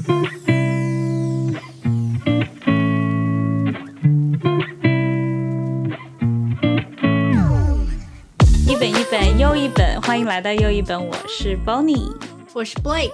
一本一本又一本，欢迎来到又一本，我是 Bonnie，我是 Blake。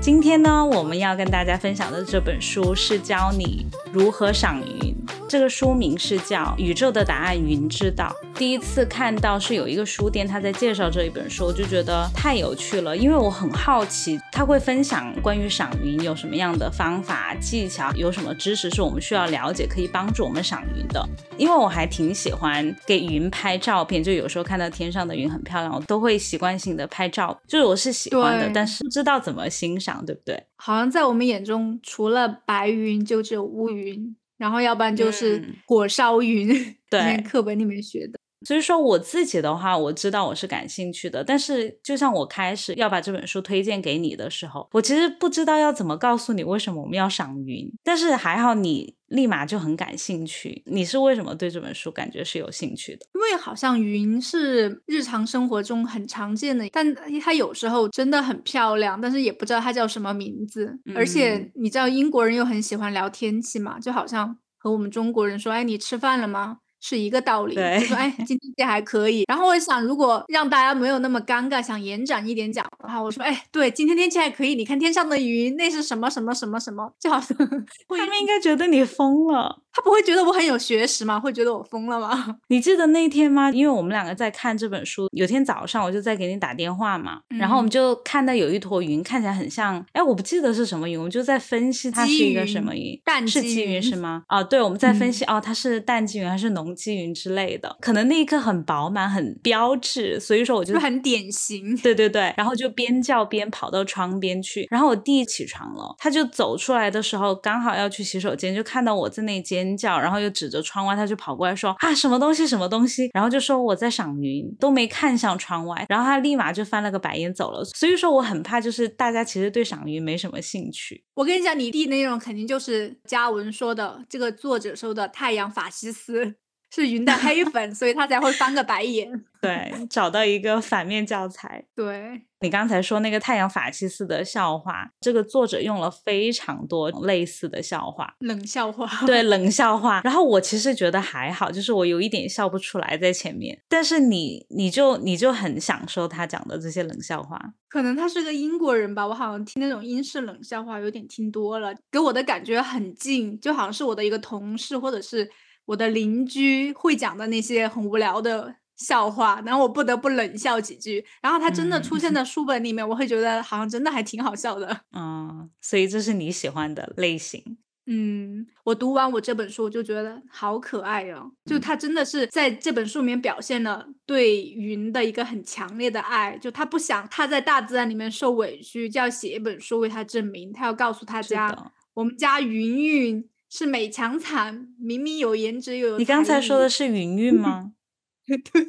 今天呢，我们要跟大家分享的这本书是教你如何赏云。这个书名是叫《宇宙的答案，云知道》。第一次看到是有一个书店他在介绍这一本书，我就觉得太有趣了，因为我很好奇他会分享关于赏云有什么样的方法技巧，有什么知识是我们需要了解，可以帮助我们赏云的。因为我还挺喜欢给云拍照片，就有时候看到天上的云很漂亮，我都会习惯性的拍照，就是我是喜欢的，但是不知道怎么欣赏，对不对？好像在我们眼中，除了白云，就只有乌云。然后要不然就是火烧云，对，课本里面学的。所以说我自己的话，我知道我是感兴趣的，但是就像我开始要把这本书推荐给你的时候，我其实不知道要怎么告诉你为什么我们要赏云，但是还好你立马就很感兴趣。你是为什么对这本书感觉是有兴趣的？因为好像云是日常生活中很常见的，但它有时候真的很漂亮，但是也不知道它叫什么名字。而且你知道英国人又很喜欢聊天气嘛，就好像。和我们中国人说，哎，你吃饭了吗？是一个道理。就说，哎，今天还可以。然后我想，如果让大家没有那么尴尬，想延展一点讲的话，我说，哎，对，今天天气还可以。你看天上的云，那是什么什么什么什么？就好像他们应该觉得你疯了。他不会觉得我很有学识吗？会觉得我疯了吗？你记得那天吗？因为我们两个在看这本书，有天早上我就在给你打电话嘛，然后我们就看到有一坨云，看起来很像，哎，我不记得是什么云，我就在分析它是一个什么云，淡是积云是吗？啊，对，我们在分析哦，它是淡积云还是浓积云之类的，可能那一刻很饱满，很标志，所以说我就很典型。对对对，然后就边叫边跑到窗边去，然后我弟起床了，他就走出来的时候刚好要去洗手间，就看到我在那尖叫，然后又。指着窗外，他就跑过来说：“啊，什么东西，什么东西？”然后就说我在赏云，都没看向窗外。然后他立马就翻了个白眼走了。所以说我很怕，就是大家其实对赏云没什么兴趣。我跟你讲，你弟那种肯定就是嘉文说的，这个作者说的太阳法西斯。是云的黑粉，所以他才会翻个白眼。对，找到一个反面教材。对你刚才说那个太阳法西斯的笑话，这个作者用了非常多类似的笑话，冷笑话。对，冷笑话。然后我其实觉得还好，就是我有一点笑不出来在前面。但是你，你就你就很享受他讲的这些冷笑话。可能他是个英国人吧，我好像听那种英式冷笑话有点听多了，给我的感觉很近，就好像是我的一个同事或者是。我的邻居会讲的那些很无聊的笑话，然后我不得不冷笑几句。然后他真的出现在书本里面，我会觉得好像真的还挺好笑的。嗯，所以这是你喜欢的类型。嗯，我读完我这本书，我就觉得好可爱哦。就他真的是在这本书里面表现了对云的一个很强烈的爱。就他不想他在大自然里面受委屈，就要写一本书为他证明。他要告诉大家，我们家云云。是美强惨，明明有颜值又有。你刚才说的是云云吗？对，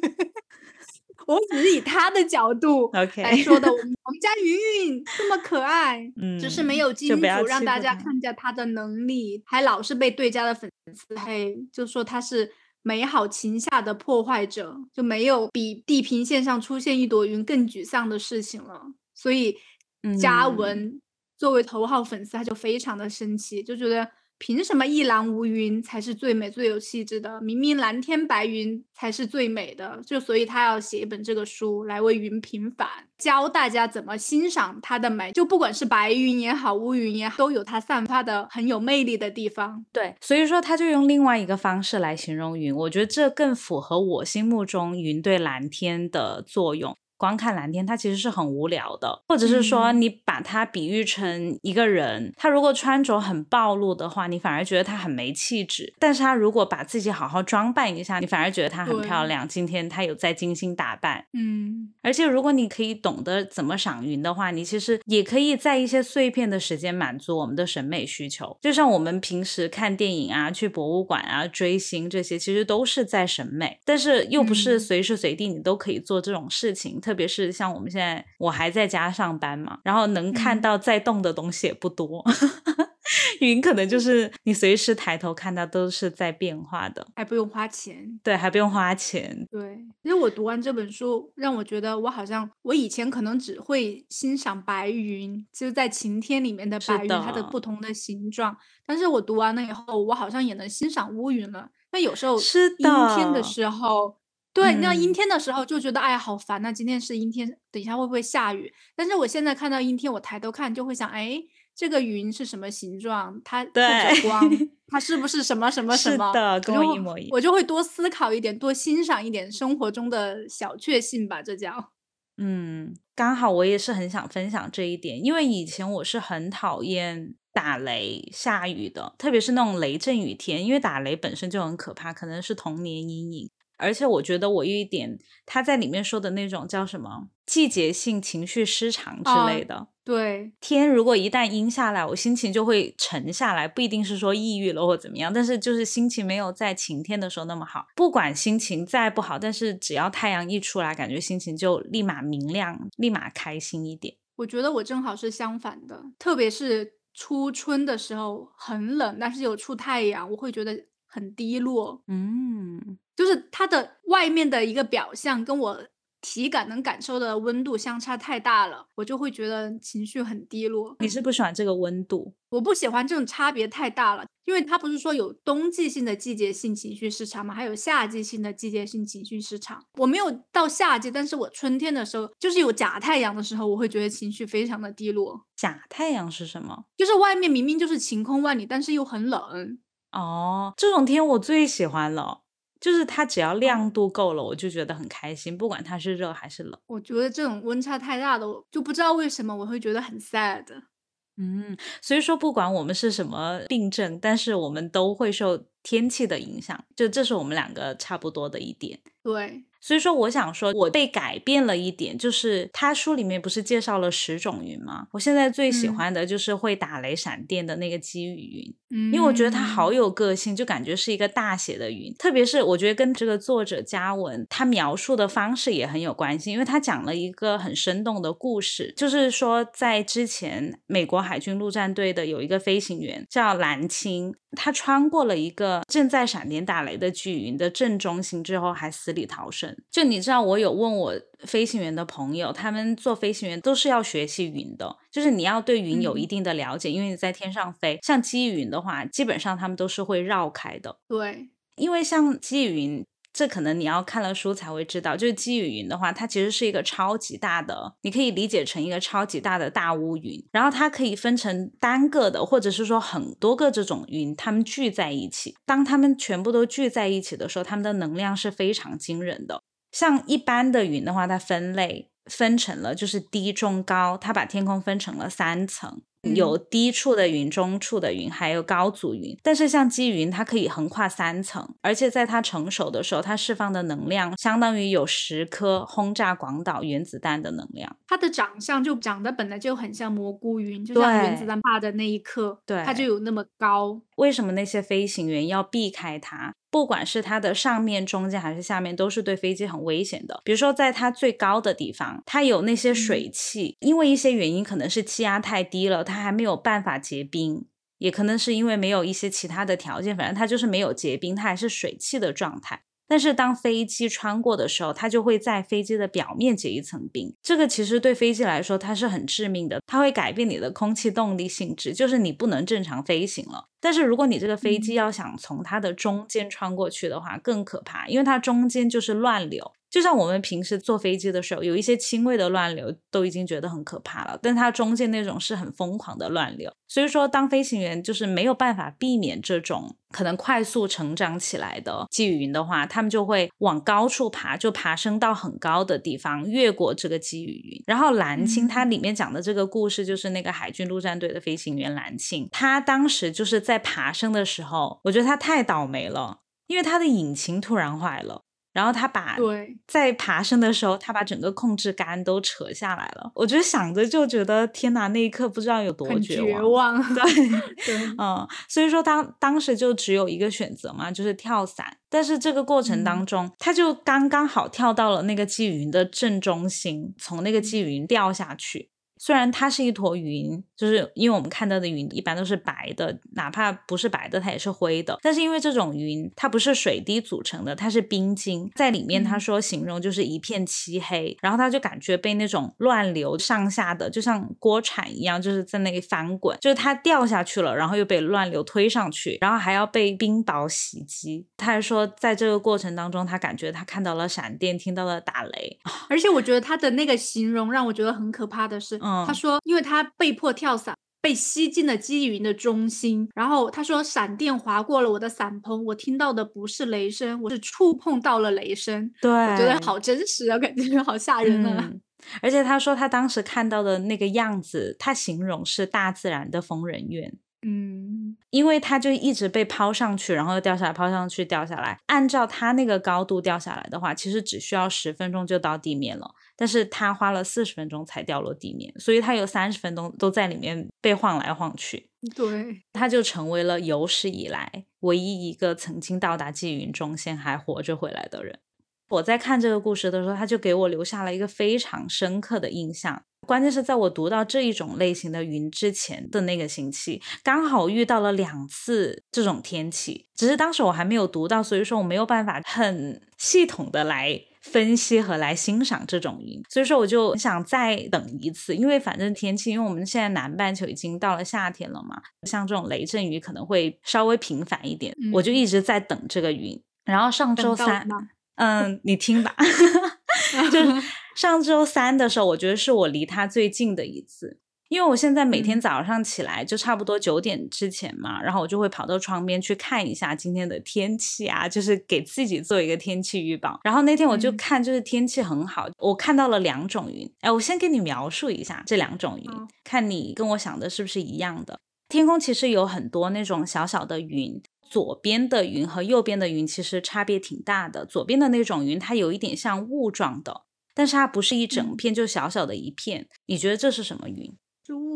我只是以他的角度来说的。我们家云云这么可爱，嗯，只是没有金主让大家看见他的能力，还老是被对家的粉丝黑，就说他是美好情下的破坏者，就没有比地平线上出现一朵云更沮丧的事情了。所以嘉文作为头号粉丝，他就非常的生气，就觉得。凭什么一蓝无云才是最美最有气质的？明明蓝天白云才是最美的。就所以他要写一本这个书来为云平反，教大家怎么欣赏它的美。就不管是白云也好，乌云也好，都有它散发的很有魅力的地方。对，所以说他就用另外一个方式来形容云，我觉得这更符合我心目中云对蓝天的作用。光看蓝天，它其实是很无聊的，或者是说你把它比喻成一个人，他如果穿着很暴露的话，你反而觉得他很没气质；但是他如果把自己好好装扮一下，你反而觉得他很漂亮。今天他有在精心打扮，嗯。而且如果你可以懂得怎么赏云的话，你其实也可以在一些碎片的时间满足我们的审美需求。就像我们平时看电影啊、去博物馆啊、追星这些，其实都是在审美，但是又不是随时随地你都可以做这种事情。特别是像我们现在，我还在家上班嘛，然后能看到在动的东西也不多，云可能就是你随时抬头看到都是在变化的，还不用花钱。对，还不用花钱。对，其实我读完这本书，让我觉得我好像我以前可能只会欣赏白云，就在晴天里面的白云，它的不同的形状。但是我读完了以后，我好像也能欣赏乌云了。那有时候阴天的时候。对，那阴天的时候就觉得哎呀好烦呐！今天是阴天，等一下会不会下雨？但是我现在看到阴天，我抬头看就会想，哎，这个云是什么形状？它透着光，它是不是什么什么什么？是的，跟我一模一样。我就会多思考一点，多欣赏一点生活中的小确幸吧，这叫。嗯，刚好我也是很想分享这一点，因为以前我是很讨厌打雷、下雨的，特别是那种雷阵雨天，因为打雷本身就很可怕，可能是童年阴影。而且我觉得我有一点，他在里面说的那种叫什么季节性情绪失常之类的。对，天如果一旦阴下来，我心情就会沉下来，不一定是说抑郁了或怎么样，但是就是心情没有在晴天的时候那么好。不管心情再不好，但是只要太阳一出来，感觉心情就立马明亮，立马开心一点。我觉得我正好是相反的，特别是初春的时候很冷，但是有出太阳，我会觉得很低落。嗯。就是它的外面的一个表象，跟我体感能感受的温度相差太大了，我就会觉得情绪很低落。你是不喜欢这个温度？我不喜欢这种差别太大了，因为它不是说有冬季性的季节性情绪失常吗？还有夏季性的季节性情绪失常。我没有到夏季，但是我春天的时候，就是有假太阳的时候，我会觉得情绪非常的低落。假太阳是什么？就是外面明明就是晴空万里，但是又很冷。哦，这种天我最喜欢了。就是它只要亮度够了，我就觉得很开心，不管它是热还是冷。我觉得这种温差太大的，就不知道为什么我会觉得很 sad。嗯，所以说不管我们是什么病症，但是我们都会受天气的影响，就这是我们两个差不多的一点。对。所以说，我想说，我被改变了一点，就是他书里面不是介绍了十种云吗？我现在最喜欢的就是会打雷闪电的那个积雨云，因为我觉得他好有个性，就感觉是一个大写的云。特别是我觉得跟这个作者嘉文他描述的方式也很有关系，因为他讲了一个很生动的故事，就是说在之前美国海军陆战队的有一个飞行员叫蓝青。他穿过了一个正在闪电打雷的巨云的正中心之后，还死里逃生。就你知道，我有问我飞行员的朋友，他们做飞行员都是要学习云的，就是你要对云有一定的了解，因为你在天上飞。像积云的话，基本上他们都是会绕开的。对，因为像积云。这可能你要看了书才会知道，就是积雨云的话，它其实是一个超级大的，你可以理解成一个超级大的大乌云，然后它可以分成单个的，或者是说很多个这种云，它们聚在一起。当它们全部都聚在一起的时候，它们的能量是非常惊人的。像一般的云的话，它分类分成了就是低、中、高，它把天空分成了三层。有低处的云、中处的云，还有高组云。但是像积云，它可以横跨三层，而且在它成熟的时候，它释放的能量相当于有十颗轰炸广岛原子弹的能量。它的长相就长得本来就很像蘑菇云，就像原子弹爆的那一刻，对，它就有那么高。为什么那些飞行员要避开它？不管是它的上面、中间还是下面，都是对飞机很危险的。比如说，在它最高的地方，它有那些水汽，因为一些原因，可能是气压太低了，它还没有办法结冰，也可能是因为没有一些其他的条件，反正它就是没有结冰，它还是水汽的状态。但是当飞机穿过的时候，它就会在飞机的表面结一层冰。这个其实对飞机来说它是很致命的，它会改变你的空气动力性质，就是你不能正常飞行了。但是如果你这个飞机要想从它的中间穿过去的话，更可怕，因为它中间就是乱流。就像我们平时坐飞机的时候，有一些轻微的乱流都已经觉得很可怕了，但它中间那种是很疯狂的乱流。所以说，当飞行员就是没有办法避免这种可能快速成长起来的积雨云的话，他们就会往高处爬，就爬升到很高的地方，越过这个积雨云。然后蓝青它里面讲的这个故事，就是那个海军陆战队的飞行员蓝青，他当时就是在爬升的时候，我觉得他太倒霉了，因为他的引擎突然坏了。然后他把在爬升的时候，他把整个控制杆都扯下来了。我觉得想着就觉得天哪，那一刻不知道有多绝望。对对，嗯，所以说当当时就只有一个选择嘛，就是跳伞。但是这个过程当中，他就刚刚好跳到了那个积云的正中心，从那个积云掉下去。虽然它是一坨云，就是因为我们看到的云一般都是白的，哪怕不是白的，它也是灰的。但是因为这种云它不是水滴组成的，它是冰晶在里面。他说形容就是一片漆黑，然后他就感觉被那种乱流上下的，就像锅铲一样，就是在那里翻滚，就是他掉下去了，然后又被乱流推上去，然后还要被冰雹袭击。他还说在这个过程当中，他感觉他看到了闪电，听到了打雷，而且我觉得他的那个形容让我觉得很可怕的是，他说因为他被迫跳伞。被吸进了积云的中心，然后他说闪电划过了我的伞棚，我听到的不是雷声，我是触碰到了雷声。对，我觉得好真实啊，感觉好吓人啊。而且他说他当时看到的那个样子，他形容是大自然的疯人院。嗯，因为他就一直被抛上去，然后又掉下来，抛上去，掉下来。按照他那个高度掉下来的话，其实只需要十分钟就到地面了。但是他花了四十分钟才掉落地面，所以他有三十分钟都在里面被晃来晃去。对，他就成为了有史以来唯一一个曾经到达积云中线还活着回来的人。我在看这个故事的时候，他就给我留下了一个非常深刻的印象。关键是在我读到这一种类型的云之前的那个星期，刚好遇到了两次这种天气，只是当时我还没有读到，所以说我没有办法很系统的来。分析和来欣赏这种云，所以说我就想再等一次，因为反正天气，因为我们现在南半球已经到了夏天了嘛，像这种雷阵雨可能会稍微频繁一点，我就一直在等这个云。然后上周三，嗯，你听吧，就上周三的时候，我觉得是我离它最近的一次。因为我现在每天早上起来就差不多九点之前嘛，然后我就会跑到窗边去看一下今天的天气啊，就是给自己做一个天气预报。然后那天我就看，就是天气很好，我看到了两种云。哎，我先给你描述一下这两种云，看你跟我想的是不是一样的。天空其实有很多那种小小的云，左边的云和右边的云其实差别挺大的。左边的那种云，它有一点像雾状的，但是它不是一整片，就小小的一片。你觉得这是什么云？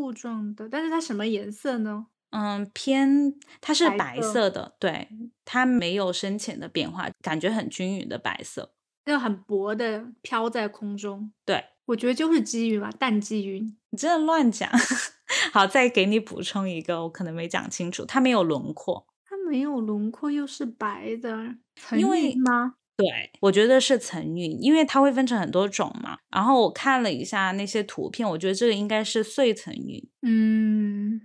是雾状的，但是它什么颜色呢？嗯，偏它是白色的，对，它没有深浅的变化，感觉很均匀的白色，就很薄的飘在空中。对，我觉得就是积云吧，淡积云。你真的乱讲。好，再给你补充一个，我可能没讲清楚，它没有轮廓。它没有轮廓，又是白的，因为吗？对，我觉得是层云，因为它会分成很多种嘛。然后我看了一下那些图片，我觉得这个应该是碎层云。嗯。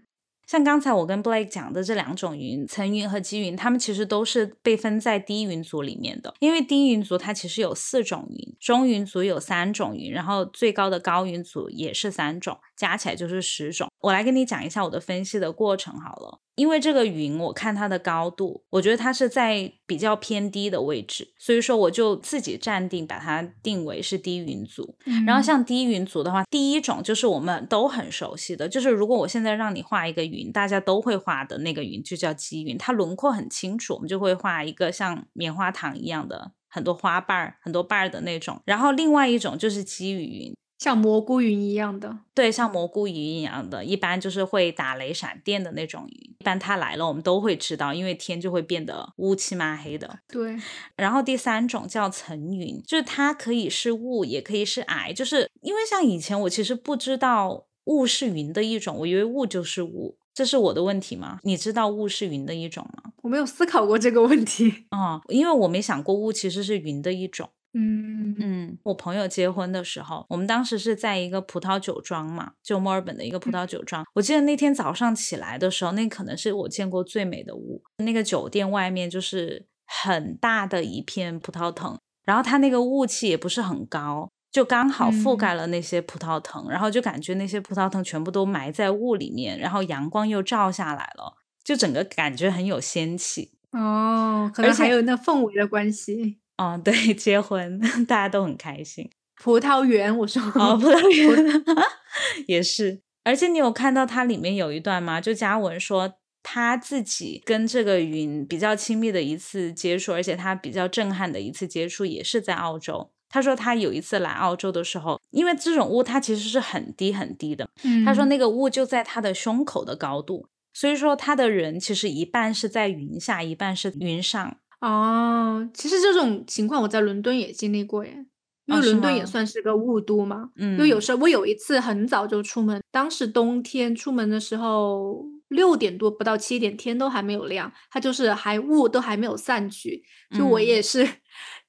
像刚才我跟 Blake 讲的这两种云，层云和积云，它们其实都是被分在低云族里面的。因为低云族它其实有四种云，中云族有三种云，然后最高的高云族也是三种，加起来就是十种。我来跟你讲一下我的分析的过程好了。因为这个云，我看它的高度，我觉得它是在比较偏低的位置，所以说我就自己暂定把它定为是低云族。然后像低云族的话，第一种就是我们都很熟悉的，就是如果我现在让你画一个云，大家都会画的那个云，就叫积云，它轮廓很清楚，我们就会画一个像棉花糖一样的很多花瓣儿、很多瓣儿的那种。然后另外一种就是积雨云。像蘑菇云一样的，对，像蘑菇云一样的，一般就是会打雷闪电的那种云。一般它来了，我们都会知道，因为天就会变得乌漆嘛黑的。对。然后第三种叫层云，就是它可以是雾，也可以是霭。就是因为像以前我其实不知道雾是云的一种，我以为雾就是雾，这是我的问题吗？你知道雾是云的一种吗？我没有思考过这个问题。啊，因为我没想过雾其实是云的一种。嗯嗯，我朋友结婚的时候，我们当时是在一个葡萄酒庄嘛，就墨尔本的一个葡萄酒庄。我记得那天早上起来的时候，那可能是我见过最美的雾。那个酒店外面就是很大的一片葡萄藤，然后它那个雾气也不是很高，就刚好覆盖了那些葡萄藤，然后就感觉那些葡萄藤全部都埋在雾里面，然后阳光又照下来了，就整个感觉很有仙气哦，可能还有那氛围的关系。哦，对，结婚大家都很开心。葡萄园，我说哦，葡萄 园 也是。而且你有看到它里面有一段吗？就嘉文说他自己跟这个云比较亲密的一次接触，而且他比较震撼的一次接触也是在澳洲。他说他有一次来澳洲的时候，因为这种雾它其实是很低很低的。他说那个雾就在他的胸口的高度，所以说他的人其实一半是在云下，一半是云上。哦，其实这种情况我在伦敦也经历过耶。因为伦敦也算是个雾都嘛。嗯，就有时候我有一次很早就出门，当时冬天出门的时候六点多不到七点天都还没有亮，它就是还雾都还没有散去，就我也是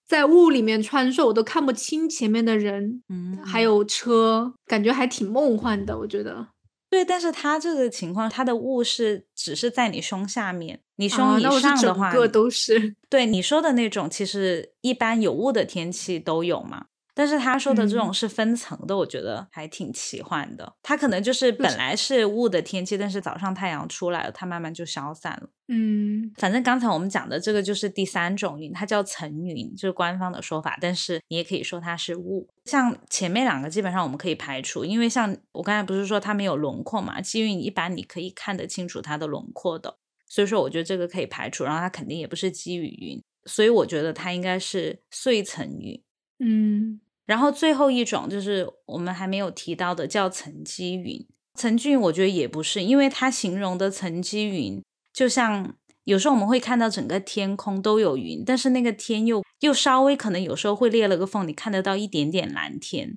在雾里面穿梭，我都看不清前面的人，嗯，还有车，感觉还挺梦幻的，我觉得。对，但是它这个情况，它的雾是只是在你胸下面，你胸以上的话，个都是。对你说的那种，其实一般有雾的天气都有嘛。但是他说的这种是分层的，我觉得还挺奇幻的。它可能就是本来是雾的天气，但是早上太阳出来了，它慢慢就消散了。嗯，反正刚才我们讲的这个就是第三种云，它叫层云，就是官方的说法。但是你也可以说它是雾。像前面两个基本上我们可以排除，因为像我刚才不是说它没有轮廓嘛？积云一般你可以看得清楚它的轮廓的，所以说我觉得这个可以排除。然后它肯定也不是积雨云，所以我觉得它应该是碎层云。嗯。然后最后一种就是我们还没有提到的，叫层积云。层积云我觉得也不是，因为它形容的层积云，就像有时候我们会看到整个天空都有云，但是那个天又又稍微可能有时候会裂了个缝，你看得到一点点蓝天。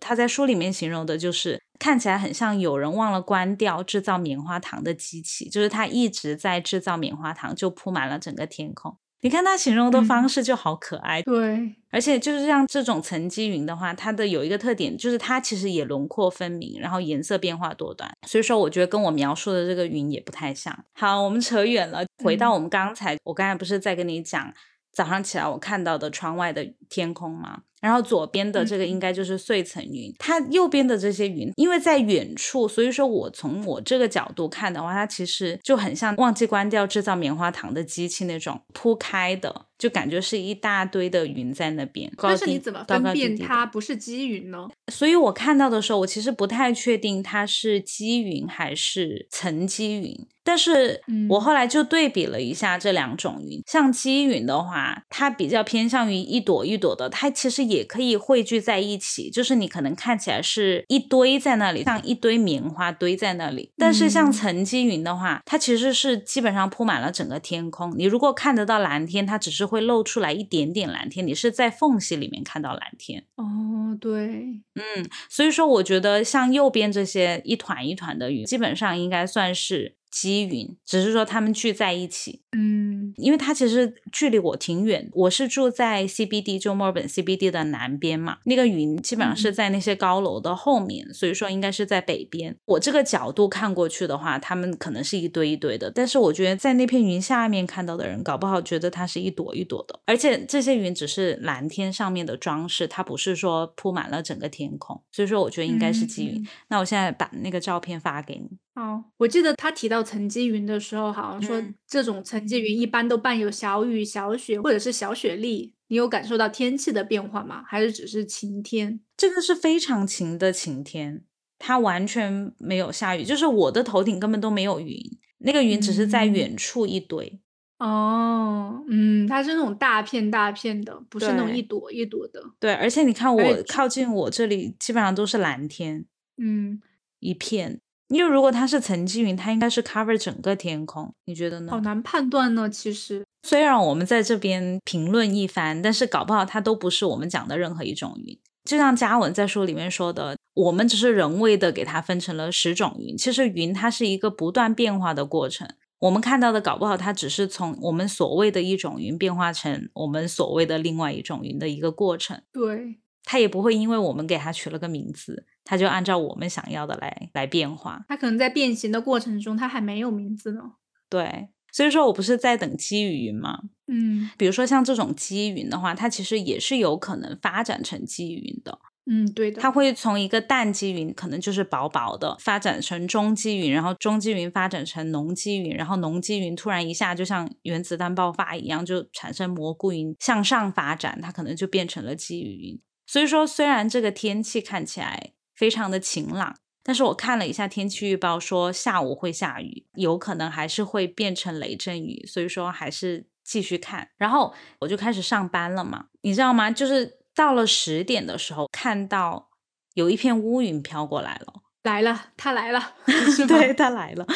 他在书里面形容的就是看起来很像有人忘了关掉制造棉花糖的机器，就是它一直在制造棉花糖，就铺满了整个天空。你看他形容的方式就好可爱，对，而且就是像这种层积云的话，它的有一个特点就是它其实也轮廓分明，然后颜色变化多端，所以说我觉得跟我描述的这个云也不太像。好，我们扯远了，回到我们刚才，我刚才不是在跟你讲早上起来我看到的窗外的天空吗？然后左边的这个应该就是碎层云，它右边的这些云，因为在远处，所以说我从我这个角度看的话，它其实就很像忘记关掉制造棉花糖的机器那种铺开的。就感觉是一大堆的云在那边，但是你怎么分辨它不是积云呢？所以我看到的时候，我其实不太确定它是积云还是层积云。但是我后来就对比了一下这两种云，像积云的话，它比较偏向于一朵一朵的，它其实也可以汇聚在一起，就是你可能看起来是一堆在那里，像一堆棉花堆在那里。但是像层积云的话，它其实是基本上铺满了整个天空。你如果看得到蓝天，它只是会露出来一点点蓝天，你是在缝隙里面看到蓝天。哦，对，嗯，所以说我觉得像右边这些一团一团的云，基本上应该算是。积云，只是说他们聚在一起，嗯，因为它其实距离我挺远，我是住在 CBD，就墨尔本 CBD 的南边嘛，那个云基本上是在那些高楼的后面，所以说应该是在北边。我这个角度看过去的话，他们可能是一堆一堆的，但是我觉得在那片云下面看到的人，搞不好觉得它是一朵一朵的，而且这些云只是蓝天上面的装饰，它不是说铺满了整个天空，所以说我觉得应该是积云。那我现在把那个照片发给你。哦，我记得他提到层积云的时候，好像说这种层积云一般都伴有小雨、小雪或者是小雪粒。你有感受到天气的变化吗？还是只是晴天？这个是非常晴的晴天，它完全没有下雨，就是我的头顶根本都没有云，那个云只是在远处一堆。哦，嗯，它是那种大片大片的，不是那种一朵一朵的。对，而且你看我靠近我这里，基本上都是蓝天，嗯，一片。因为如果它是层积云，它应该是 cover 整个天空，你觉得呢？好难判断呢。其实，虽然我们在这边评论一番，但是搞不好它都不是我们讲的任何一种云。就像嘉文在书里面说的，我们只是人为的给它分成了十种云。其实云它是一个不断变化的过程，我们看到的搞不好它只是从我们所谓的一种云变化成我们所谓的另外一种云的一个过程。对。它也不会因为我们给它取了个名字，它就按照我们想要的来来变化。它可能在变形的过程中，它还没有名字呢。对，所以说我不是在等积雨云吗？嗯，比如说像这种积云的话，它其实也是有可能发展成积云的。嗯，对的。它会从一个淡积云，可能就是薄薄的，发展成中积云，然后中积云发展成浓积云，然后浓积云突然一下就像原子弹爆发一样，就产生蘑菇云向上发展，它可能就变成了积雨云。所以说，虽然这个天气看起来非常的晴朗，但是我看了一下天气预报，说下午会下雨，有可能还是会变成雷阵雨。所以说，还是继续看。然后我就开始上班了嘛，你知道吗？就是到了十点的时候，看到有一片乌云飘过来了，来了，它来了，是对，它来了。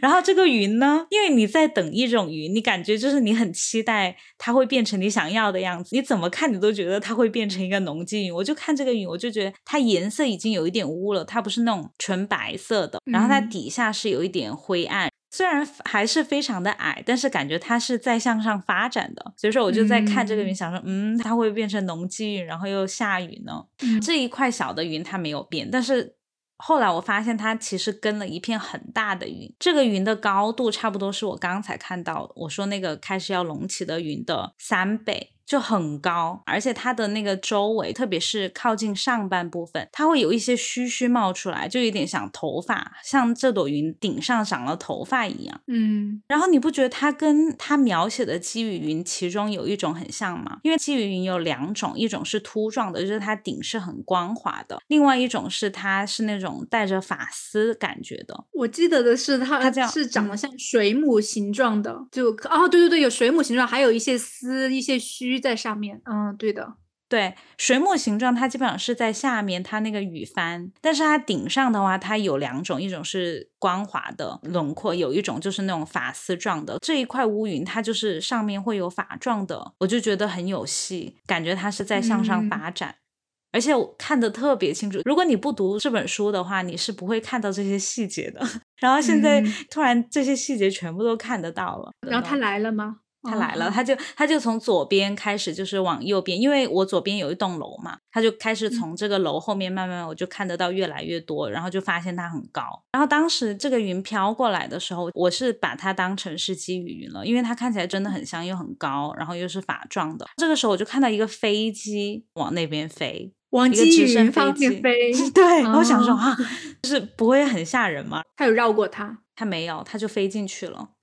然后这个云呢，因为你在等一种云，你感觉就是你很期待它会变成你想要的样子。你怎么看你都觉得它会变成一个浓积云。我就看这个云，我就觉得它颜色已经有一点污了，它不是那种纯白色的，然后它底下是有一点灰暗。虽然还是非常的矮，但是感觉它是在向上发展的。所以说我就在看这个云，想说，嗯，它会变成浓积云，然后又下雨呢？这一块小的云它没有变，但是。后来我发现它其实跟了一片很大的云，这个云的高度差不多是我刚才看到我说那个开始要隆起的云的三倍。就很高，而且它的那个周围，特别是靠近上半部分，它会有一些须须冒出来，就有点像头发，像这朵云顶上长了头发一样。嗯，然后你不觉得它跟它描写的积雨云其中有一种很像吗？因为积雨云有两种，一种是凸状的，就是它顶是很光滑的；，另外一种是它是那种带着发丝感觉的。我记得的是它，它是长得像水母形状的，就哦，对对对，有水母形状，还有一些丝，一些须。在上面，嗯，对的，对，水母形状它基本上是在下面，它那个羽帆，但是它顶上的话，它有两种，一种是光滑的轮廓，有一种就是那种发丝状的。这一块乌云它就是上面会有发状的，我就觉得很有戏，感觉它是在向上发展，而且我看得特别清楚。如果你不读这本书的话，你是不会看到这些细节的。然后现在突然这些细节全部都看得到了。然后他来了吗？他来了，他就他就从左边开始，就是往右边，因为我左边有一栋楼嘛，他就开始从这个楼后面慢慢，我就看得到越来越多，然后就发现它很高。然后当时这个云飘过来的时候，我是把它当成是积雨云了，因为它看起来真的很像，又很高，然后又是法状的。这个时候我就看到一个飞机往那边飞，往积雨云方面飞。对，我想说啊，就是不会很吓人吗？他有绕过它。它没有，他就飞进去了。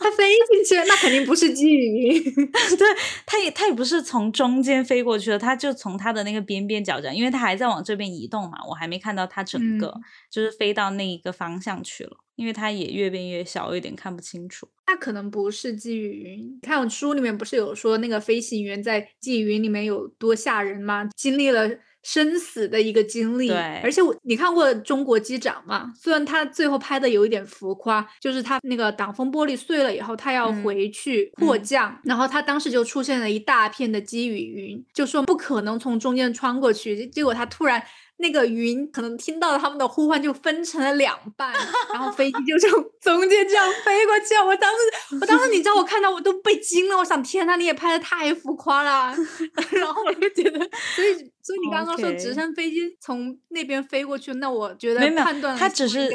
他飞进去，那肯定不是积雨云。对，他也他也不是从中间飞过去的，他就从他的那个边边角角，因为他还在往这边移动嘛，我还没看到他整个就是飞到那一个方向去了。因为它也越变越小，有点看不清楚。那可能不是积雨云。看书里面不是有说那个飞行员在积雨云里面有多吓人吗？经历了。生死的一个经历，对，而且我你看过《中国机长》吗？虽然他最后拍的有一点浮夸，就是他那个挡风玻璃碎了以后，他要回去迫降，然后他当时就出现了一大片的积雨云，就说不可能从中间穿过去，结果他突然。那个云可能听到了他们的呼唤，就分成了两半，然后飞机就从中间这样飞过去。我当时，我当时你知道，我看到我都被惊了。我想，天呐，你也拍的太浮夸了。然后我就觉得，所以，所以你刚刚说直升飞机从那边飞过去，那我觉得没判断它只是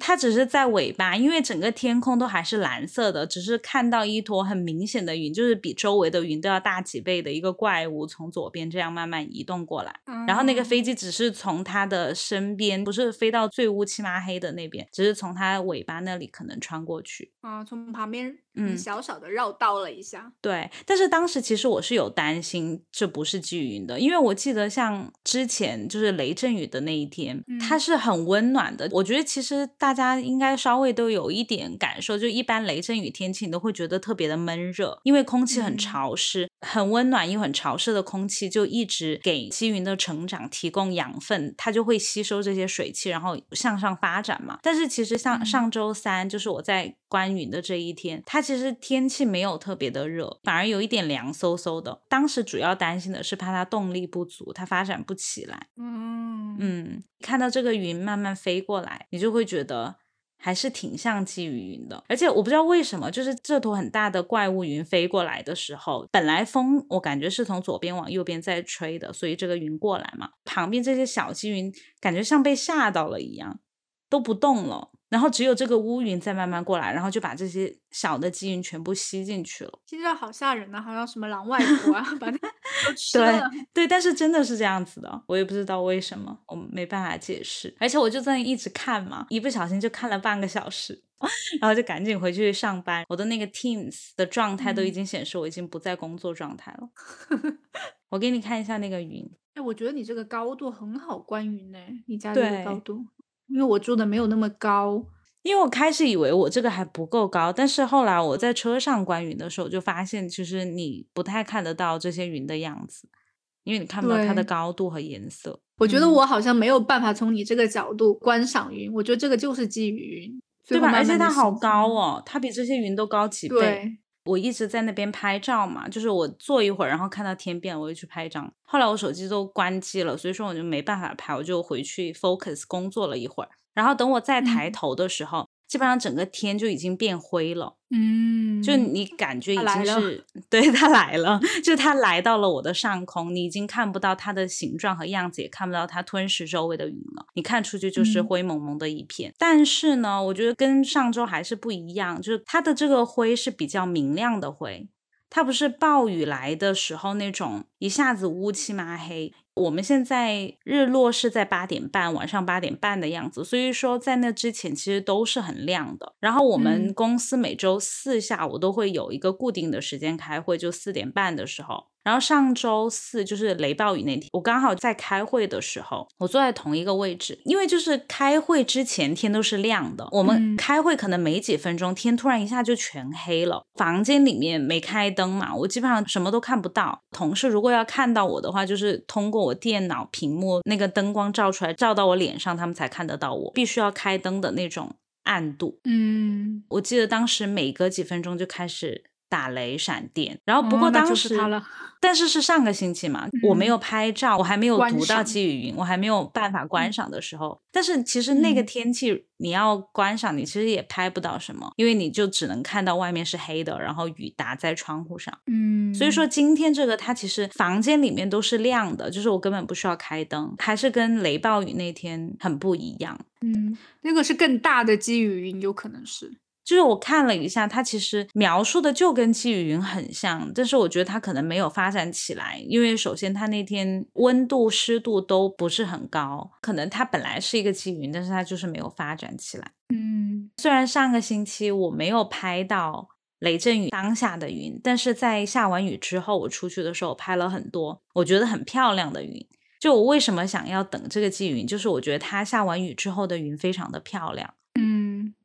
它只是在尾巴，因为整个天空都还是蓝色的，只是看到一坨很明显的云，就是比周围的云都要大几倍的一个怪物从左边这样慢慢移动过来，然后那个飞机只是。从它的身边，不是飞到最乌漆麻黑的那边，只是从它尾巴那里可能穿过去。啊，从旁边嗯小小的绕道了一下。对，但是当时其实我是有担心这不是积云的，因为我记得像之前就是雷阵雨的那一天，它是很温暖的。我觉得其实大家应该稍微都有一点感受，就一般雷阵雨天气你都会觉得特别的闷热，因为空气很潮湿，很温暖又很潮湿的空气就一直给积云的成长提供养。分它就会吸收这些水汽，然后向上发展嘛。但是其实像上周三，就是我在观云的这一天，它其实天气没有特别的热，反而有一点凉飕飕的。当时主要担心的是怕它动力不足，它发展不起来。嗯嗯，看到这个云慢慢飞过来，你就会觉得。还是挺像积雨云的，而且我不知道为什么，就是这坨很大的怪物云飞过来的时候，本来风我感觉是从左边往右边在吹的，所以这个云过来嘛，旁边这些小积云感觉像被吓到了一样，都不动了。然后只有这个乌云在慢慢过来，然后就把这些小的积云全部吸进去了。听着好吓人呐，好像什么狼外婆啊，把它。对对，但是真的是这样子的，我也不知道为什么，我没办法解释。而且我就在那一直看嘛，一不小心就看了半个小时，然后就赶紧回去上班。我的那个 Teams 的状态都已经显示我已经不在工作状态了。我给你看一下那个云。哎，我觉得你这个高度很好观云呢，你家这个高度。因为我住的没有那么高，因为我开始以为我这个还不够高，但是后来我在车上观云的时候就发现，其实你不太看得到这些云的样子，因为你看不到它的高度和颜色。我觉得我好像没有办法从你这个角度观赏云，我觉得这个就是基于云，对吧？而且它好高哦，它比这些云都高几倍。我一直在那边拍照嘛，就是我坐一会儿，然后看到天变，我就去拍一张。后来我手机都关机了，所以说我就没办法拍，我就回去 focus 工作了一会儿。然后等我再抬头的时候。基本上整个天就已经变灰了，嗯，就你感觉已经是 对它来了，就它来到了我的上空，你已经看不到它的形状和样子，也看不到它吞噬周围的云了，你看出去就是灰蒙蒙的一片。但是呢，我觉得跟上周还是不一样，就是它的这个灰是比较明亮的灰。它不是暴雨来的时候那种一下子乌漆麻黑。我们现在日落是在八点半，晚上八点半的样子，所以说在那之前其实都是很亮的。然后我们公司每周四下午都会有一个固定的时间开会，就四点半的时候。然后上周四就是雷暴雨那天，我刚好在开会的时候，我坐在同一个位置，因为就是开会之前天都是亮的，我们开会可能没几分钟，天突然一下就全黑了，房间里面没开灯嘛，我基本上什么都看不到。同事如果要看到我的话，就是通过我电脑屏幕那个灯光照出来，照到我脸上，他们才看得到我，必须要开灯的那种暗度。嗯，我记得当时每隔几分钟就开始。打雷闪电，然后不过当时，但是是上个星期嘛，我没有拍照，我还没有读到积雨云，我还没有办法观赏的时候。但是其实那个天气你要观赏，你其实也拍不到什么，因为你就只能看到外面是黑的，然后雨打在窗户上。嗯，所以说今天这个它其实房间里面都是亮的，就是我根本不需要开灯，还是跟雷暴雨那天很不一样。嗯，那个是更大的积雨云，有可能是。就是我看了一下，它其实描述的就跟积雨云很像，但是我觉得它可能没有发展起来，因为首先它那天温度、湿度都不是很高，可能它本来是一个积云，但是它就是没有发展起来。嗯，虽然上个星期我没有拍到雷阵雨当下的云，但是在下完雨之后，我出去的时候拍了很多我觉得很漂亮的云。就我为什么想要等这个积云，就是我觉得它下完雨之后的云非常的漂亮。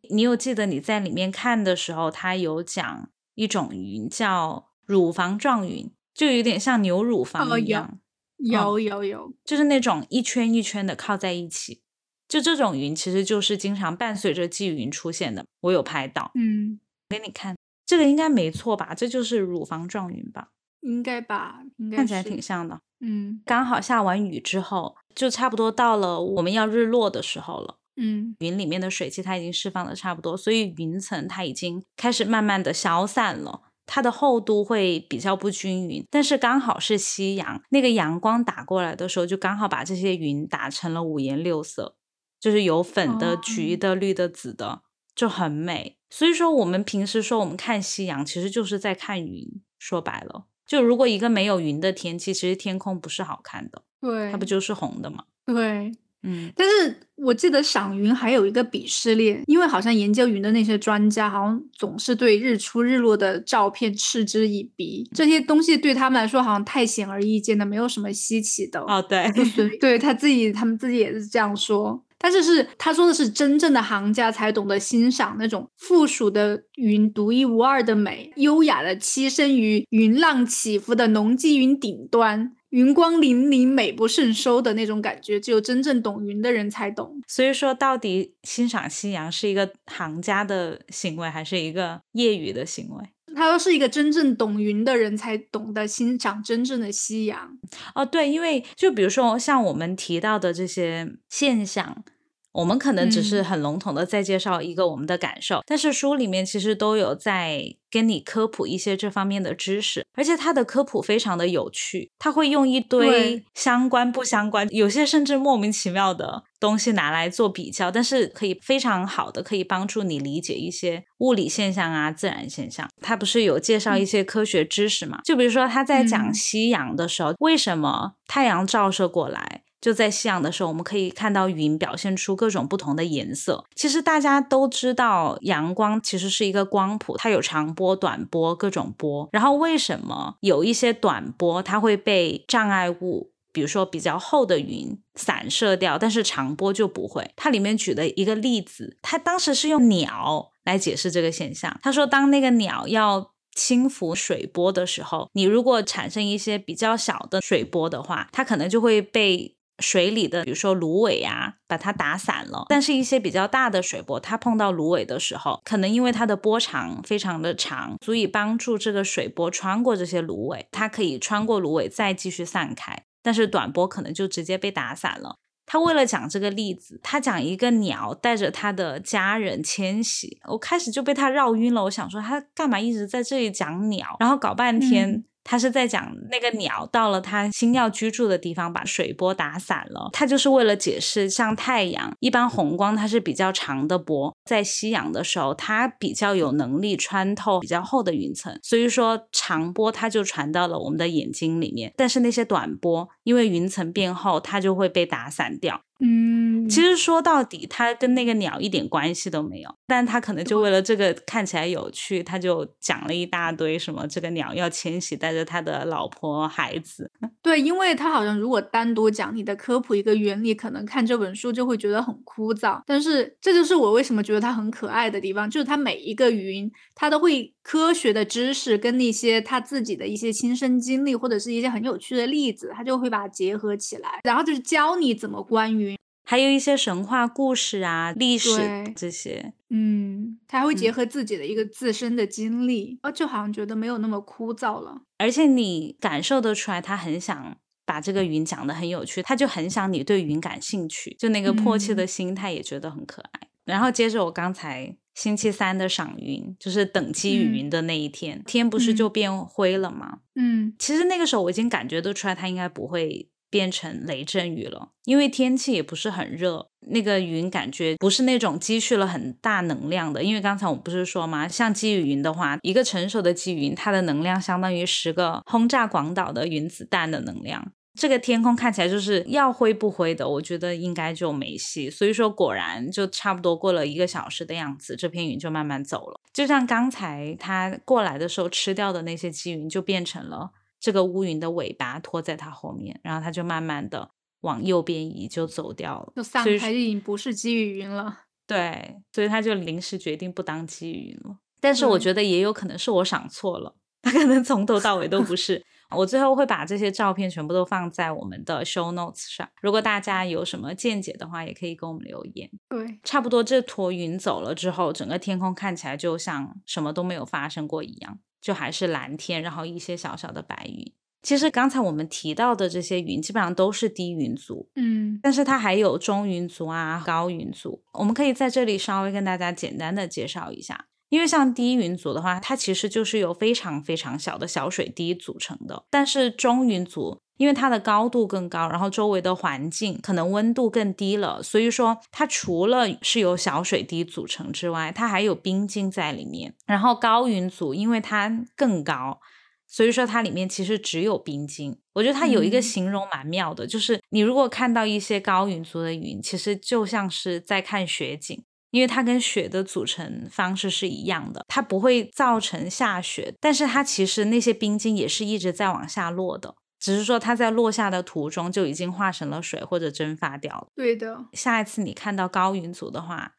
嗯。你有记得你在里面看的时候，它有讲一种云叫乳房状云，就有点像牛乳房一样。有有有，就是那种一圈一圈的靠在一起。就这种云，其实就是经常伴随着积云出现的。我有拍到，嗯，给你看，这个应该没错吧？这就是乳房状云吧？应该吧？应该看起来挺像的。嗯，刚好下完雨之后，就差不多到了我们要日落的时候了。嗯，云里面的水汽它已经释放的差不多，所以云层它已经开始慢慢的消散了，它的厚度会比较不均匀。但是刚好是夕阳，那个阳光打过来的时候，就刚好把这些云打成了五颜六色，就是有粉的、橘的、绿的、紫的，就很美。所以说，我们平时说我们看夕阳，其实就是在看云。说白了，就如果一个没有云的天气，其实天空不是好看的，对，它不就是红的吗？对。嗯，但是我记得赏云还有一个鄙视链，因为好像研究云的那些专家，好像总是对日出日落的照片嗤之以鼻。这些东西对他们来说好像太显而易见的，没有什么稀奇的。哦，对，对他自己，他们自己也是这样说。但是是他说的是真正的行家才懂得欣赏那种附属的云独一无二的美，优雅的栖身于云浪起伏的浓积云顶端。云光粼粼、美不胜收的那种感觉，只有真正懂云的人才懂。所以说，到底欣赏夕阳是一个行家的行为，还是一个业余的行为？他说是一个真正懂云的人才懂得欣赏真正的夕阳。哦，对，因为就比如说像我们提到的这些现象。我们可能只是很笼统的在介绍一个我们的感受，但是书里面其实都有在跟你科普一些这方面的知识，而且它的科普非常的有趣，他会用一堆相关不相关，有些甚至莫名其妙的东西拿来做比较，但是可以非常好的可以帮助你理解一些物理现象啊、自然现象。他不是有介绍一些科学知识嘛？就比如说他在讲夕阳的时候，为什么太阳照射过来？就在夕阳的时候，我们可以看到云表现出各种不同的颜色。其实大家都知道，阳光其实是一个光谱，它有长波、短波各种波。然后为什么有一些短波它会被障碍物，比如说比较厚的云散射掉，但是长波就不会？它里面举的一个例子，它当时是用鸟来解释这个现象。他说，当那个鸟要轻浮水波的时候，你如果产生一些比较小的水波的话，它可能就会被水里的，比如说芦苇啊，把它打散了。但是，一些比较大的水波，它碰到芦苇的时候，可能因为它的波长非常的长，足以帮助这个水波穿过这些芦苇，它可以穿过芦苇再继续散开。但是短波可能就直接被打散了。他为了讲这个例子，他讲一个鸟带着他的家人迁徙，我开始就被他绕晕了。我想说他干嘛一直在这里讲鸟，然后搞半天。他是在讲那个鸟到了他新要居住的地方，把水波打散了。他就是为了解释，像太阳一般红光，它是比较长的波，在夕阳的时候，它比较有能力穿透比较厚的云层，所以说长波它就传到了我们的眼睛里面。但是那些短波，因为云层变厚，它就会被打散掉。嗯，其实说到底，它跟那个鸟一点关系都没有，但他可能就为了这个看起来有趣，他就讲了一大堆什么这个鸟要迁徙，带着他的老婆孩子。对，因为他好像如果单独讲你的科普一个原理，可能看这本书就会觉得很枯燥。但是这就是我为什么觉得它很可爱的地方，就是它每一个云，它都会科学的知识跟那些他自己的一些亲身经历或者是一些很有趣的例子，他就会把它结合起来，然后就是教你怎么观云。还有一些神话故事啊、历史这些，嗯，他会结合自己的一个自身的经历，哦，就好像觉得没有那么枯燥了。而且你感受得出来，他很想把这个云讲的很有趣，他就很想你对云感兴趣，就那个迫切的心态也觉得很可爱。然后接着我刚才星期三的赏云，就是等积雨云的那一天，天不是就变灰了吗？嗯，其实那个时候我已经感觉得出来，它应该不会。变成雷阵雨了，因为天气也不是很热，那个云感觉不是那种积蓄了很大能量的。因为刚才我不是说吗？像积雨云的话，一个成熟的积雨云，它的能量相当于十个轰炸广岛的原子弹的能量。这个天空看起来就是要灰不灰的，我觉得应该就没戏。所以说，果然就差不多过了一个小时的样子，这片云就慢慢走了。就像刚才它过来的时候吃掉的那些积云，就变成了。这个乌云的尾巴拖在它后面，然后它就慢慢的往右边移，就走掉了。就散开，已经不是积雨云了。对，所以他就临时决定不当积雨云了。但是我觉得也有可能是我想错了，他可能从头到尾都不是。我最后会把这些照片全部都放在我们的 show notes 上。如果大家有什么见解的话，也可以给我们留言。对，差不多这坨云走了之后，整个天空看起来就像什么都没有发生过一样。就还是蓝天，然后一些小小的白云。其实刚才我们提到的这些云，基本上都是低云族，嗯，但是它还有中云族啊、高云族。我们可以在这里稍微跟大家简单的介绍一下，因为像低云族的话，它其实就是由非常非常小的小水滴组成的，但是中云族。因为它的高度更高，然后周围的环境可能温度更低了，所以说它除了是由小水滴组成之外，它还有冰晶在里面。然后高云组因为它更高，所以说它里面其实只有冰晶。我觉得它有一个形容蛮妙的，就是你如果看到一些高云族的云，其实就像是在看雪景，因为它跟雪的组成方式是一样的，它不会造成下雪，但是它其实那些冰晶也是一直在往下落的。只是说它在落下的途中就已经化成了水或者蒸发掉了。对的，下一次你看到高云组的话，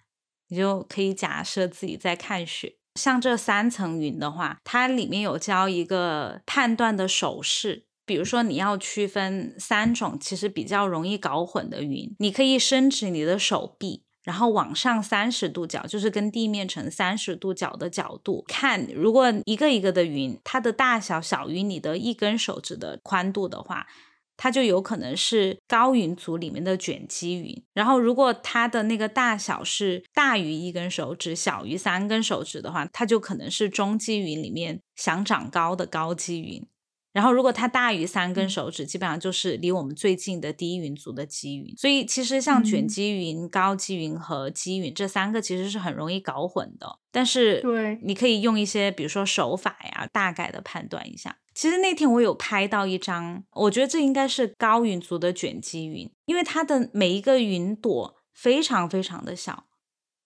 你就可以假设自己在看雪。像这三层云的话，它里面有教一个判断的手势，比如说你要区分三种其实比较容易搞混的云，你可以伸直你的手臂。然后往上三十度角，就是跟地面成三十度角的角度看。如果一个一个的云，它的大小小于你的一根手指的宽度的话，它就有可能是高云组里面的卷积云。然后如果它的那个大小是大于一根手指，小于三根手指的话，它就可能是中积云里面想长高的高积云。然后，如果它大于三根手指，基本上就是离我们最近的低云族的积云。所以，其实像卷积云、高积云和积云这三个，其实是很容易搞混的。但是，对，你可以用一些，比如说手法呀，大概的判断一下。其实那天我有拍到一张，我觉得这应该是高云族的卷积云，因为它的每一个云朵非常非常的小，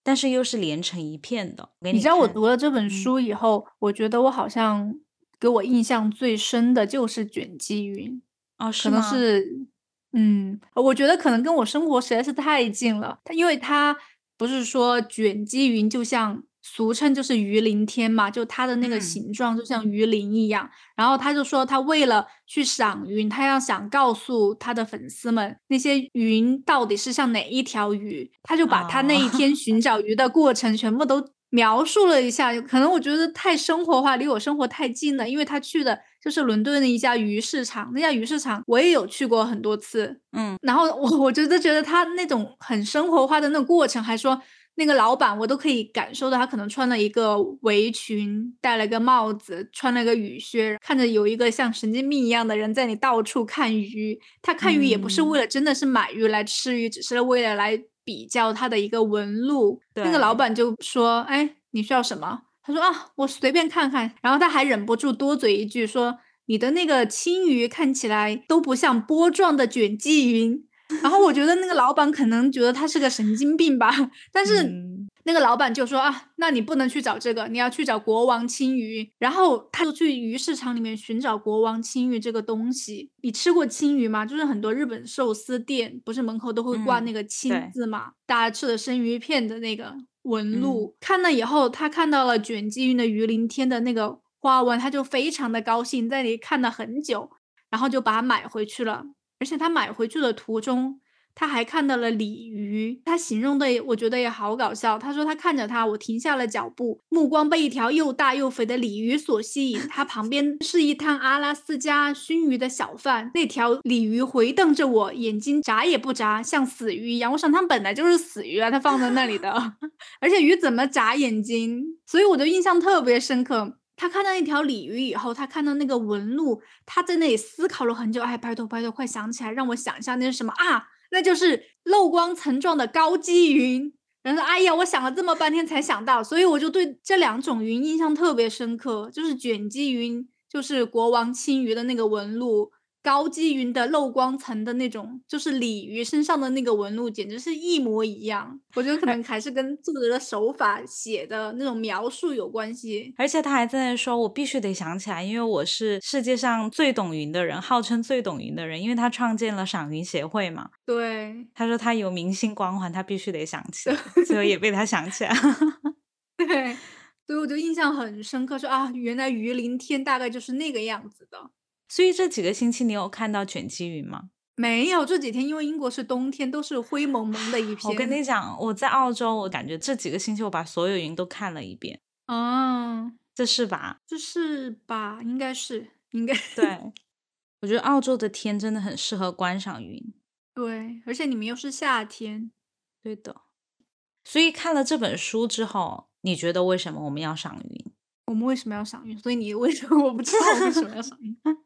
但是又是连成一片的。你知道我读了这本书以后，我觉得我好像。给我印象最深的就是卷积云哦，可能是，嗯，我觉得可能跟我生活实在是太近了。它因为它不是说卷积云就像俗称就是鱼鳞天嘛，就它的那个形状就像鱼鳞一样。然后他就说，他为了去赏云，他要想告诉他的粉丝们那些云到底是像哪一条鱼，他就把他那一天 寻找鱼的过程全部都描述了一下。可能我觉得太生活化，离我生活太近了，因为他去的就是伦敦的一家鱼市场，那家鱼市场我也有去过很多次，嗯，然后我我觉得觉得他那种很生活化的那个过程，还说。那个老板，我都可以感受到，他可能穿了一个围裙，戴了个帽子，穿了个雨靴，看着有一个像神经病一样的人在你到处看鱼。他看鱼也不是为了真的是买鱼来吃鱼，只是为了来比较它的一个纹路。那个老板就说：“哎，你需要什么？”他说：“啊，我随便看看。”然后他还忍不住多嘴一句说：“你的那个青鱼看起来都不像波状的卷积云。”然后我觉得那个老板可能觉得他是个神经病吧，但是那个老板就说啊，那你不能去找这个，你要去找国王青鱼。然后他就去鱼市场里面寻找国王青鱼这个东西。你吃过青鱼吗？就是很多日本寿司店不是门口都会挂那个青字嘛，大家吃的生鱼片的那个纹路。看了以后，他看到了卷积云的鱼鳞天的那个花纹，他就非常的高兴，在那里看了很久，然后就把它买回去了。而且他买回去的途中，他还看到了鲤鱼。他形容的，我觉得也好搞笑。他说他看着他，我停下了脚步，目光被一条又大又肥的鲤鱼所吸引。他旁边是一摊阿拉斯加熏鱼的小贩，那条鲤鱼回瞪着我，眼睛眨也不眨，像死鱼一样。我想他本来就是死鱼啊，他放在那里的。而且鱼怎么眨眼睛？所以我就印象特别深刻。他看到那条鲤鱼以后，他看到那个纹路，他在那里思考了很久。哎，拜托拜托，快想起来，让我想一下那是什么啊？那就是漏光层状的高积云。然后，哎呀，我想了这么半天才想到，所以我就对这两种云印象特别深刻，就是卷积云，就是国王青鱼的那个纹路。高积云的漏光层的那种，就是鲤鱼身上的那个纹路，简直是一模一样。我觉得可能还是跟作者的手法写的那种描述有关系。而且他还在那说：“我必须得想起来，因为我是世界上最懂云的人，号称最懂云的人，因为他创建了赏云协会嘛。”对，他说他有明星光环，他必须得想起来，所以也被他想起来。对，所以我就印象很深刻，说啊，原来鱼鳞天大概就是那个样子的。所以这几个星期你有看到卷积云吗？没有，这几天因为英国是冬天，都是灰蒙蒙的一片。我跟你讲，我在澳洲，我感觉这几个星期我把所有云都看了一遍。哦，这是吧？这是吧？应该是，应该对。我觉得澳洲的天真的很适合观赏云。对，而且你们又是夏天。对的。所以看了这本书之后，你觉得为什么我们要赏云？我们为什么要赏云？所以你为什么我不知道为什么要赏云？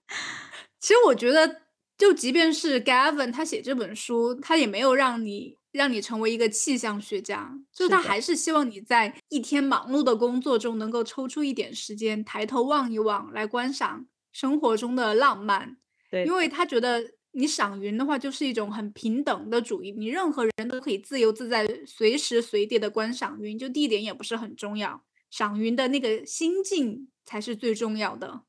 其实我觉得，就即便是 Gavin 他写这本书，他也没有让你让你成为一个气象学家，就是他还是希望你在一天忙碌的工作中能够抽出一点时间，抬头望一望，来观赏生活中的浪漫。对，因为他觉得你赏云的话，就是一种很平等的主义，你任何人都可以自由自在、随时随地的观赏云，就地点也不是很重要。赏云的那个心境才是最重要的。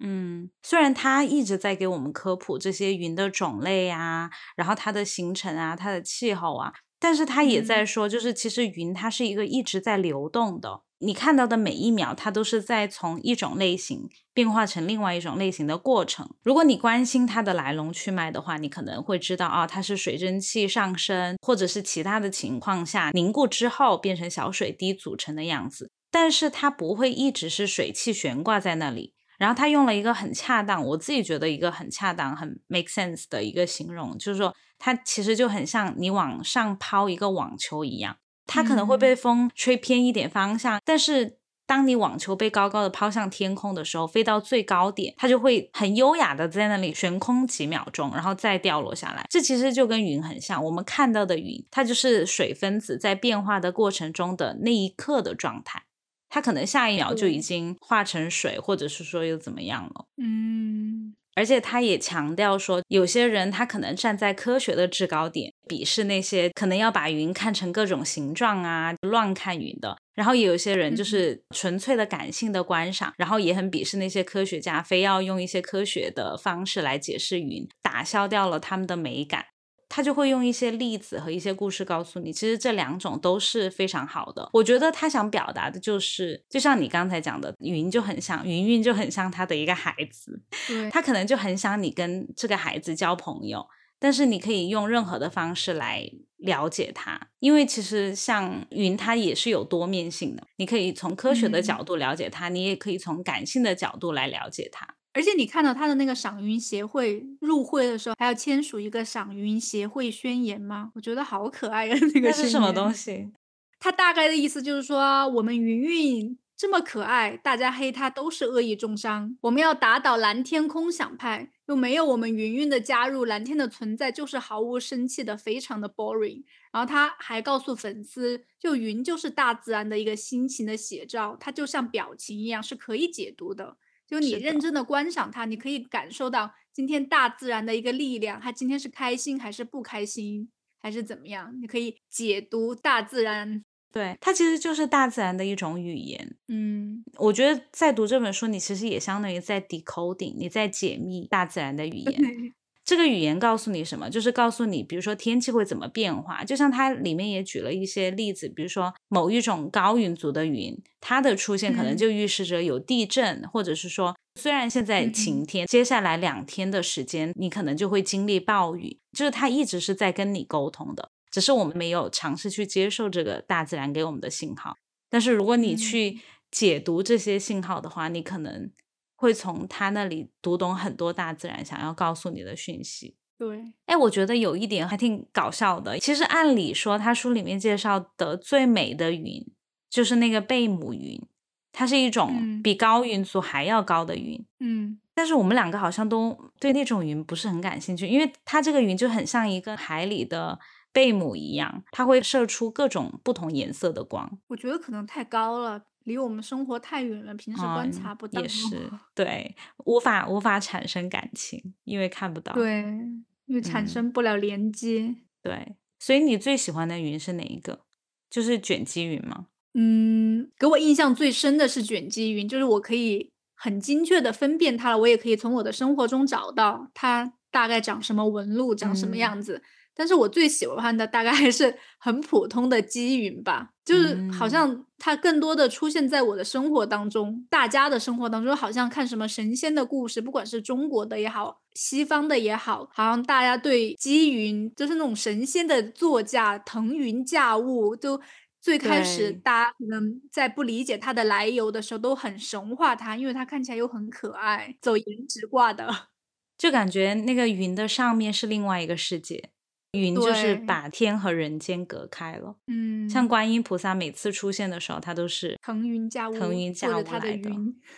嗯，虽然他一直在给我们科普这些云的种类啊，然后它的形成啊，它的气候啊，但是他也在说，就是其实云它是一个一直在流动的。你看到的每一秒，它都是在从一种类型变化成另外一种类型的过程。如果你关心它的来龙去脉的话，你可能会知道啊，它是水蒸气上升，或者是其他的情况下凝固之后变成小水滴组成的样子。但是它不会一直是水汽悬挂在那里，然后他用了一个很恰当，我自己觉得一个很恰当、很 make sense 的一个形容，就是说它其实就很像你往上抛一个网球一样，它可能会被风吹偏一点方向，但是当你网球被高高的抛向天空的时候，飞到最高点，它就会很优雅的在那里悬空几秒钟，然后再掉落下来。这其实就跟云很像，我们看到的云，它就是水分子在变化的过程中的那一刻的状态。它可能下一秒就已经化成水，或者是说又怎么样了？嗯，而且他也强调说，有些人他可能站在科学的制高点，鄙视那些可能要把云看成各种形状啊、乱看云的；然后也有些人就是纯粹的感性的观赏，然后也很鄙视那些科学家非要用一些科学的方式来解释云，打消掉了他们的美感。他就会用一些例子和一些故事告诉你，其实这两种都是非常好的。我觉得他想表达的就是，就像你刚才讲的，云就很像云云就很像他的一个孩子，他可能就很想你跟这个孩子交朋友。但是你可以用任何的方式来了解它，因为其实像云，它也是有多面性的。你可以从科学的角度了解它，你也可以从感性的角度来了解它。而且你看到他的那个赏云协会入会的时候，还要签署一个赏云协会宣言吗？我觉得好可爱啊！那个是什么东西？他大概的意思就是说，我们云云这么可爱，大家黑他都是恶意重伤。我们要打倒蓝天空想派。又没有我们云云的加入，蓝天的存在就是毫无生气的，非常的 boring。然后他还告诉粉丝，就云就是大自然的一个心情的写照，它就像表情一样，是可以解读的。就你认真的观赏它，你可以感受到今天大自然的一个力量，它今天是开心还是不开心，还是怎么样？你可以解读大自然。对，它其实就是大自然的一种语言。嗯，我觉得在读这本书，你其实也相当于在 decoding，你在解密大自然的语言。这个语言告诉你什么？就是告诉你，比如说天气会怎么变化。就像它里面也举了一些例子，比如说某一种高云族的云，它的出现可能就预示着有地震，或者是说虽然现在晴天，接下来两天的时间你可能就会经历暴雨。就是它一直是在跟你沟通的。只是我们没有尝试去接受这个大自然给我们的信号，但是如果你去解读这些信号的话，你可能会从他那里读懂很多大自然想要告诉你的讯息。对，哎，我觉得有一点还挺搞笑的。其实按理说，他书里面介绍的最美的云就是那个贝母云，它是一种比高云族还要高的云。嗯，但是我们两个好像都对那种云不是很感兴趣，因为它这个云就很像一个海里的。贝母一样，它会射出各种不同颜色的光。我觉得可能太高了，离我们生活太远了，平时观察不到。也是，对，无法无法产生感情，因为看不 到。对，因为产生不了连接。对，所以你最喜欢的云是哪一个？就是卷积云吗？嗯，给我印象最深的是卷积云，就是我可以很精确的分辨它了，我也可以从我的生活中找到它大概长什么纹路，长什么样子。但是我最喜欢的大概还是很普通的积云吧，就是好像它更多的出现在我的生活当中，大家的生活当中，好像看什么神仙的故事，不管是中国的也好，西方的也好，好像大家对积云就是那种神仙的座驾腾云驾雾，就最开始大家可能在不理解它的来由的时候，都很神化它，因为它看起来又很可爱，走颜值挂的，就感觉那个云的上面是另外一个世界。云就是把天和人间隔开了，嗯，像观音菩萨每次出现的时候，他都是腾云驾雾，腾云驾雾来的，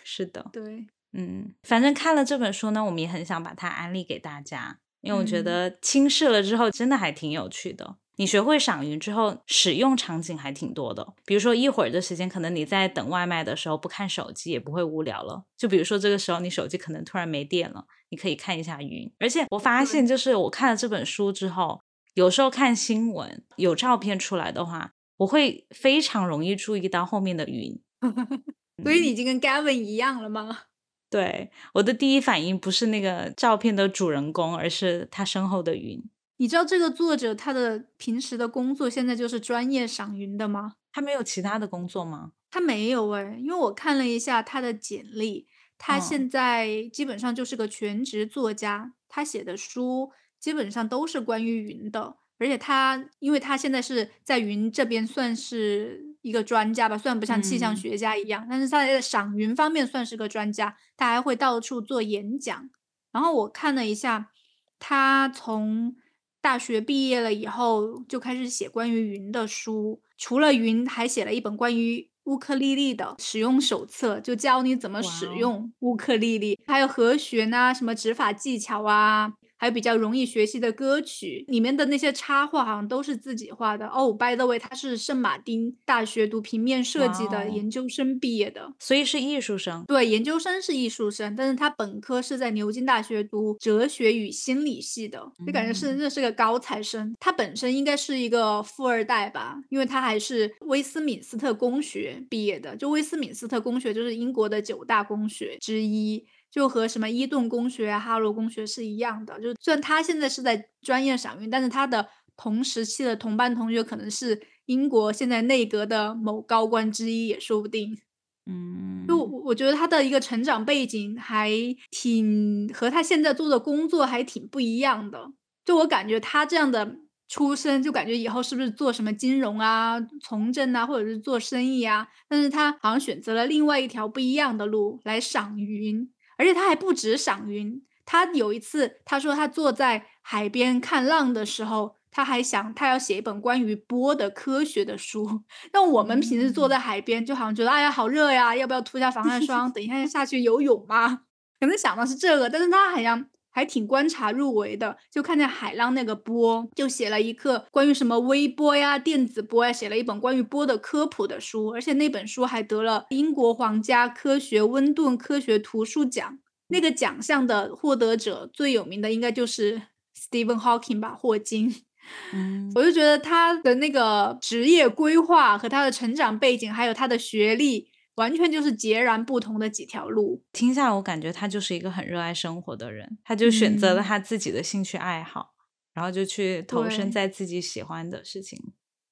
是的，对，嗯，反正看了这本书呢，我们也很想把它安利给大家，因为我觉得轻视了之后，真的还挺有趣的。你学会赏云之后，使用场景还挺多的。比如说一会儿的时间，可能你在等外卖的时候不看手机也不会无聊了。就比如说这个时候你手机可能突然没电了，你可以看一下云。而且我发现，就是我看了这本书之后，有时候看新闻有照片出来的话，我会非常容易注意到后面的云。所以你已经跟 Gavin 一样了吗？对，我的第一反应不是那个照片的主人公，而是他身后的云。你知道这个作者他的平时的工作现在就是专业赏云的吗？他没有其他的工作吗？他没有哎，因为我看了一下他的简历，他现在基本上就是个全职作家，他写的书基本上都是关于云的，而且他因为他现在是在云这边算是一个专家吧，虽然不像气象学家一样，但是他在赏云方面算是个专家，他还会到处做演讲。然后我看了一下，他从大学毕业了以后，就开始写关于云的书。除了云，还写了一本关于乌克丽丽的使用手册，就教你怎么使用乌克丽丽，还有和弦啊，什么指法技巧啊。还有比较容易学习的歌曲，里面的那些插画好像都是自己画的哦。By the way，他是圣马丁大学读平面设计的研究生毕业的，所以是艺术生。对，研究生是艺术生，但是他本科是在牛津大学读哲学与心理系的，就感觉是那是个高材生。他本身应该是一个富二代吧，因为他还是威斯敏斯特公学毕业的，就威斯敏斯特公学就是英国的九大公学之一。就和什么伊顿公学啊、哈罗公学是一样的。就虽然他现在是在专业赏云，但是他的同时期的同班同学可能是英国现在内阁的某高官之一，也说不定。嗯，就我觉得他的一个成长背景还挺和他现在做的工作还挺不一样的。就我感觉他这样的出身，就感觉以后是不是做什么金融啊、从政啊，或者是做生意啊？但是他好像选择了另外一条不一样的路来赏云，而且他还不止赏云。他有一次他说他坐在海边看浪的时候。他还想，他要写一本关于波的科学的书。那我们平时坐在海边，就好像觉得，哎呀，好热呀，要不要涂下防 晒霜？等一下下去游泳吗？可能想的是这个，但是他好像还挺观察入微的，就看见海浪那个波，就写了一课关于什么微波呀、电子波呀，写了一本关于波的科普的书，而且那本书还得了英国皇家科学温顿科学图书奖。那个奖项的获得者最有名的应该就是 Stephen Hawking 吧，霍金。嗯，我就觉得他的那个职业规划和他的成长背景，还有他的学历，完全就是截然不同的几条路。听下来，我感觉他就是一个很热爱生活的人，他就选择了他自己的兴趣爱好，然后就去投身在自己喜欢的事情，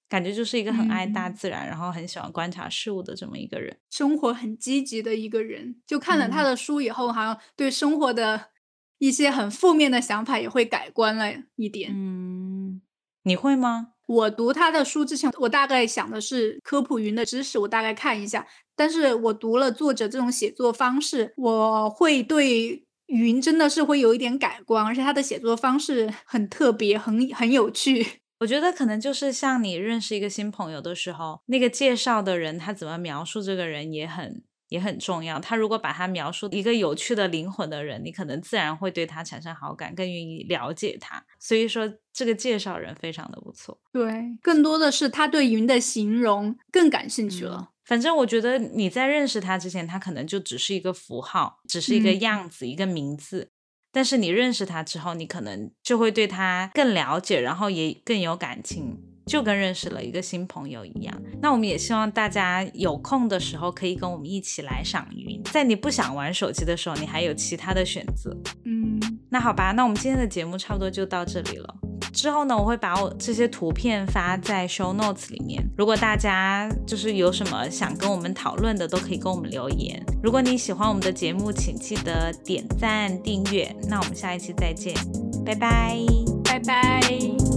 感觉就是一个很爱大自然，然后很喜欢观察事物的这么一个人，生活很积极的一个人。就看了他的书以后，好像对生活的一些很负面的想法也会改观了一点。嗯。你会吗？我读他的书之前，我大概想的是科普云的知识，我大概看一下。但是我读了作者这种写作方式，我会对云真的是会有一点改观，而且他的写作方式很特别，很很有趣。我觉得可能就是像你认识一个新朋友的时候，那个介绍的人他怎么描述这个人也很。也很重要。他如果把他描述一个有趣的灵魂的人，你可能自然会对他产生好感，更愿意了解他。所以说，这个介绍人非常的不错。对，更多的是他对云的形容更感兴趣了。反正我觉得你在认识他之前，他可能就只是一个符号，只是一个样子，一个名字。但是你认识他之后，你可能就会对他更了解，然后也更有感情。就跟认识了一个新朋友一样，那我们也希望大家有空的时候可以跟我们一起来赏云，在你不想玩手机的时候，你还有其他的选择。嗯，那好吧，那我们今天的节目差不多就到这里了。之后呢，我会把我这些图片发在 show notes 里面，如果大家就是有什么想跟我们讨论的，都可以跟我们留言。如果你喜欢我们的节目，请记得点赞订阅。那我们下一期再见，拜拜，拜拜。